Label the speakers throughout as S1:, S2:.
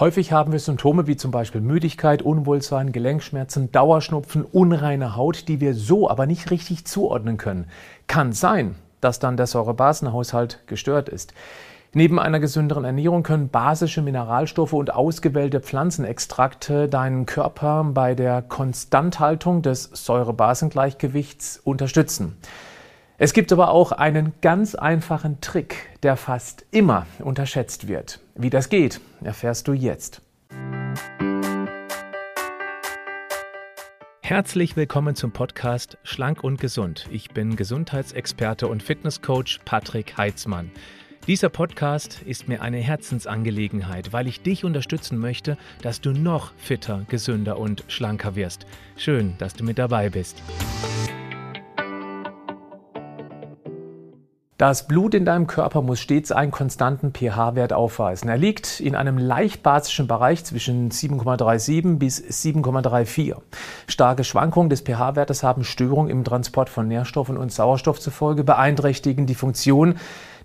S1: Häufig haben wir Symptome wie zum Beispiel Müdigkeit, Unwohlsein, Gelenkschmerzen, Dauerschnupfen, unreine Haut, die wir so aber nicht richtig zuordnen können. Kann sein, dass dann der Säurebasenhaushalt gestört ist. Neben einer gesünderen Ernährung können basische Mineralstoffe und ausgewählte Pflanzenextrakte deinen Körper bei der Konstanthaltung des Säurebasengleichgewichts unterstützen. Es gibt aber auch einen ganz einfachen Trick, der fast immer unterschätzt wird. Wie das geht, erfährst du jetzt. Herzlich willkommen zum Podcast Schlank und Gesund. Ich bin Gesundheitsexperte und Fitnesscoach Patrick Heitzmann. Dieser Podcast ist mir eine Herzensangelegenheit, weil ich dich unterstützen möchte, dass du noch fitter, gesünder und schlanker wirst. Schön, dass du mit dabei bist. Das Blut in deinem Körper muss stets einen konstanten pH-Wert aufweisen. Er liegt in einem leicht basischen Bereich zwischen 7,37 bis 7,34. Starke Schwankungen des pH-Wertes haben Störungen im Transport von Nährstoffen und Sauerstoff zufolge, beeinträchtigen die Funktion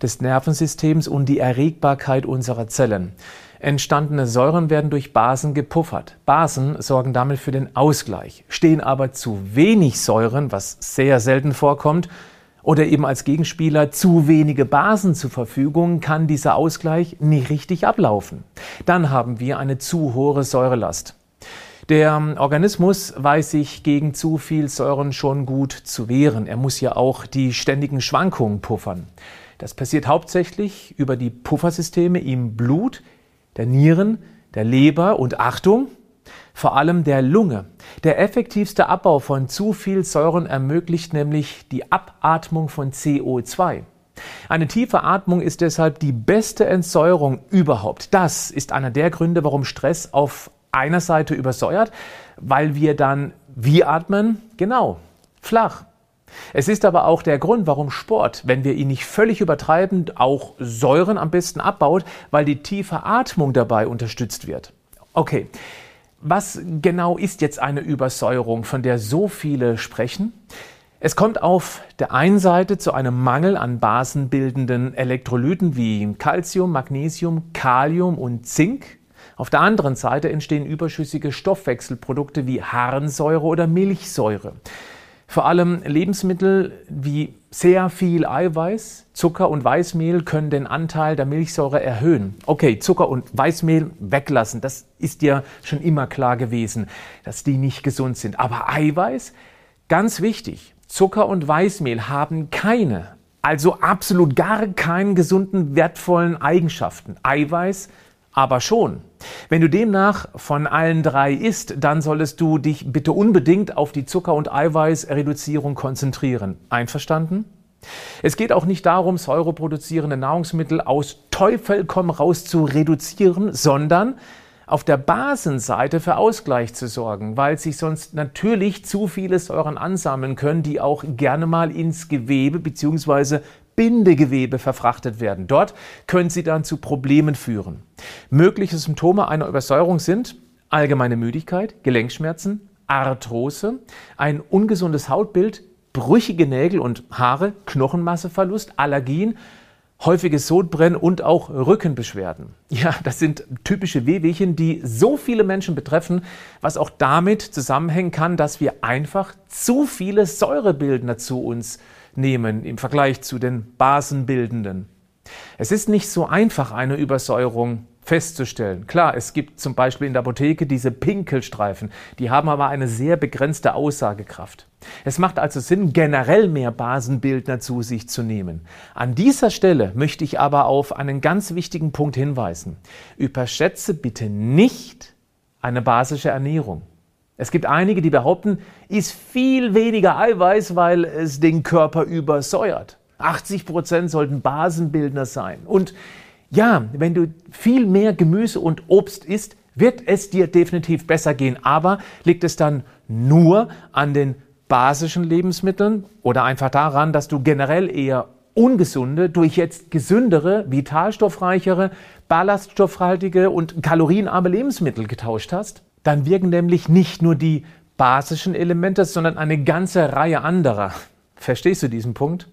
S1: des Nervensystems und die Erregbarkeit unserer Zellen. Entstandene Säuren werden durch Basen gepuffert. Basen sorgen damit für den Ausgleich. Stehen aber zu wenig Säuren, was sehr selten vorkommt, oder eben als Gegenspieler zu wenige Basen zur Verfügung, kann dieser Ausgleich nicht richtig ablaufen. Dann haben wir eine zu hohe Säurelast. Der Organismus weiß sich gegen zu viel Säuren schon gut zu wehren. Er muss ja auch die ständigen Schwankungen puffern. Das passiert hauptsächlich über die Puffersysteme im Blut, der Nieren, der Leber und Achtung, vor allem der Lunge. Der effektivste Abbau von zu viel Säuren ermöglicht nämlich die Abatmung von CO2. Eine tiefe Atmung ist deshalb die beste Entsäuerung überhaupt. Das ist einer der Gründe, warum Stress auf einer Seite übersäuert, weil wir dann wie atmen? Genau, flach. Es ist aber auch der Grund, warum Sport, wenn wir ihn nicht völlig übertreiben, auch Säuren am besten abbaut, weil die tiefe Atmung dabei unterstützt wird. Okay, was genau ist jetzt eine Übersäuerung, von der so viele sprechen? Es kommt auf der einen Seite zu einem Mangel an basenbildenden Elektrolyten wie Calcium, Magnesium, Kalium und Zink. Auf der anderen Seite entstehen überschüssige Stoffwechselprodukte wie Harnsäure oder Milchsäure. Vor allem Lebensmittel wie sehr viel Eiweiß, Zucker und Weißmehl können den Anteil der Milchsäure erhöhen. Okay, Zucker und Weißmehl weglassen, das ist ja schon immer klar gewesen, dass die nicht gesund sind. Aber Eiweiß, ganz wichtig, Zucker und Weißmehl haben keine, also absolut gar keinen gesunden, wertvollen Eigenschaften. Eiweiß aber schon. Wenn du demnach von allen drei isst, dann solltest du dich bitte unbedingt auf die Zucker- und Eiweißreduzierung konzentrieren. Einverstanden? Es geht auch nicht darum, säureproduzierende Nahrungsmittel aus Teufel komm raus zu reduzieren, sondern auf der Basenseite für Ausgleich zu sorgen, weil sich sonst natürlich zu viele Säuren ansammeln können, die auch gerne mal ins Gewebe bzw. Bindegewebe verfrachtet werden. Dort können sie dann zu Problemen führen. Mögliche Symptome einer Übersäuerung sind allgemeine Müdigkeit, Gelenkschmerzen, Arthrose, ein ungesundes Hautbild, brüchige Nägel und Haare, Knochenmasseverlust, Allergien, häufiges Sodbrennen und auch Rückenbeschwerden. Ja, das sind typische Wehwehchen, die so viele Menschen betreffen, was auch damit zusammenhängen kann, dass wir einfach zu viele Säurebildner zu uns nehmen im Vergleich zu den basenbildenden. Es ist nicht so einfach, eine Übersäuerung festzustellen. Klar, es gibt zum Beispiel in der Apotheke diese Pinkelstreifen, die haben aber eine sehr begrenzte Aussagekraft. Es macht also Sinn, generell mehr Basenbildner zu sich zu nehmen. An dieser Stelle möchte ich aber auf einen ganz wichtigen Punkt hinweisen. Überschätze bitte nicht eine basische Ernährung. Es gibt einige, die behaupten, ist viel weniger Eiweiß, weil es den Körper übersäuert. 80 Prozent sollten Basenbildner sein. Und ja, wenn du viel mehr Gemüse und Obst isst, wird es dir definitiv besser gehen. Aber liegt es dann nur an den basischen Lebensmitteln oder einfach daran, dass du generell eher ungesunde durch jetzt gesündere, vitalstoffreichere, ballaststoffhaltige und kalorienarme Lebensmittel getauscht hast? dann wirken nämlich nicht nur die basischen Elemente, sondern eine ganze Reihe anderer. Verstehst du diesen Punkt?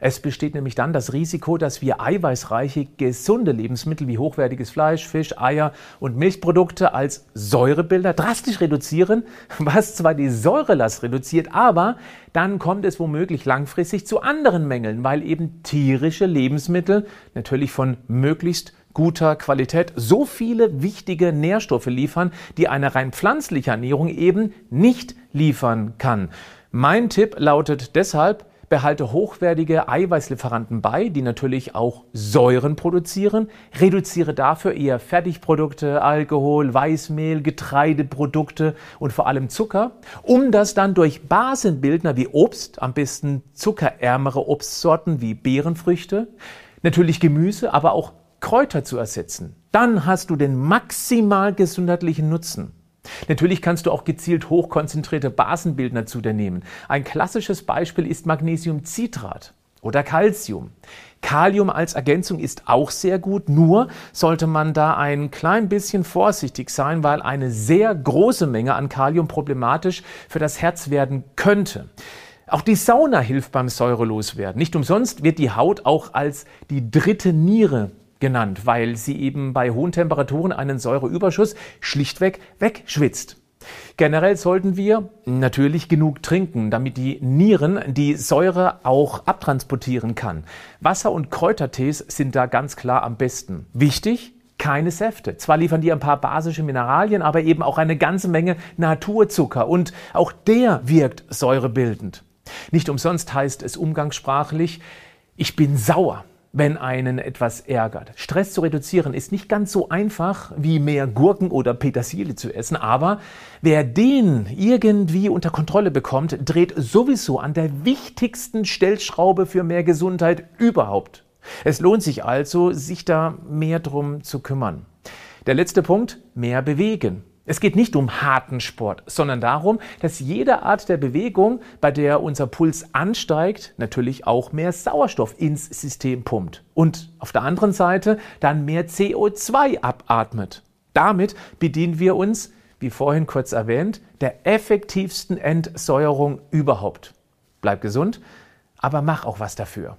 S1: Es besteht nämlich dann das Risiko, dass wir eiweißreiche, gesunde Lebensmittel wie hochwertiges Fleisch, Fisch, Eier und Milchprodukte als Säurebilder drastisch reduzieren, was zwar die Säurelast reduziert, aber dann kommt es womöglich langfristig zu anderen Mängeln, weil eben tierische Lebensmittel natürlich von möglichst guter Qualität so viele wichtige Nährstoffe liefern, die eine rein pflanzliche Ernährung eben nicht liefern kann. Mein Tipp lautet deshalb, behalte hochwertige Eiweißlieferanten bei, die natürlich auch Säuren produzieren, reduziere dafür eher Fertigprodukte, Alkohol, Weißmehl, Getreideprodukte und vor allem Zucker, um das dann durch Basenbildner wie Obst, am besten zuckerärmere Obstsorten wie Beerenfrüchte, natürlich Gemüse, aber auch Kräuter zu ersetzen. Dann hast du den maximal gesundheitlichen Nutzen. Natürlich kannst du auch gezielt hochkonzentrierte Basenbildner zu dir nehmen. Ein klassisches Beispiel ist Magnesiumcitrat oder Calcium. Kalium als Ergänzung ist auch sehr gut, nur sollte man da ein klein bisschen vorsichtig sein, weil eine sehr große Menge an Kalium problematisch für das Herz werden könnte. Auch die Sauna hilft beim Säureloswerden. Nicht umsonst wird die Haut auch als die dritte Niere genannt, weil sie eben bei hohen Temperaturen einen Säureüberschuss schlichtweg wegschwitzt. Generell sollten wir natürlich genug trinken, damit die Nieren die Säure auch abtransportieren kann. Wasser und Kräutertees sind da ganz klar am besten. Wichtig, keine Säfte. Zwar liefern die ein paar basische Mineralien, aber eben auch eine ganze Menge Naturzucker und auch der wirkt säurebildend. Nicht umsonst heißt es umgangssprachlich, ich bin sauer wenn einen etwas ärgert. Stress zu reduzieren ist nicht ganz so einfach wie mehr Gurken oder Petersilie zu essen, aber wer den irgendwie unter Kontrolle bekommt, dreht sowieso an der wichtigsten Stellschraube für mehr Gesundheit überhaupt. Es lohnt sich also, sich da mehr drum zu kümmern. Der letzte Punkt, mehr bewegen. Es geht nicht um harten Sport, sondern darum, dass jede Art der Bewegung, bei der unser Puls ansteigt, natürlich auch mehr Sauerstoff ins System pumpt und auf der anderen Seite dann mehr CO2 abatmet. Damit bedienen wir uns, wie vorhin kurz erwähnt, der effektivsten Entsäuerung überhaupt. Bleib gesund, aber mach auch was dafür.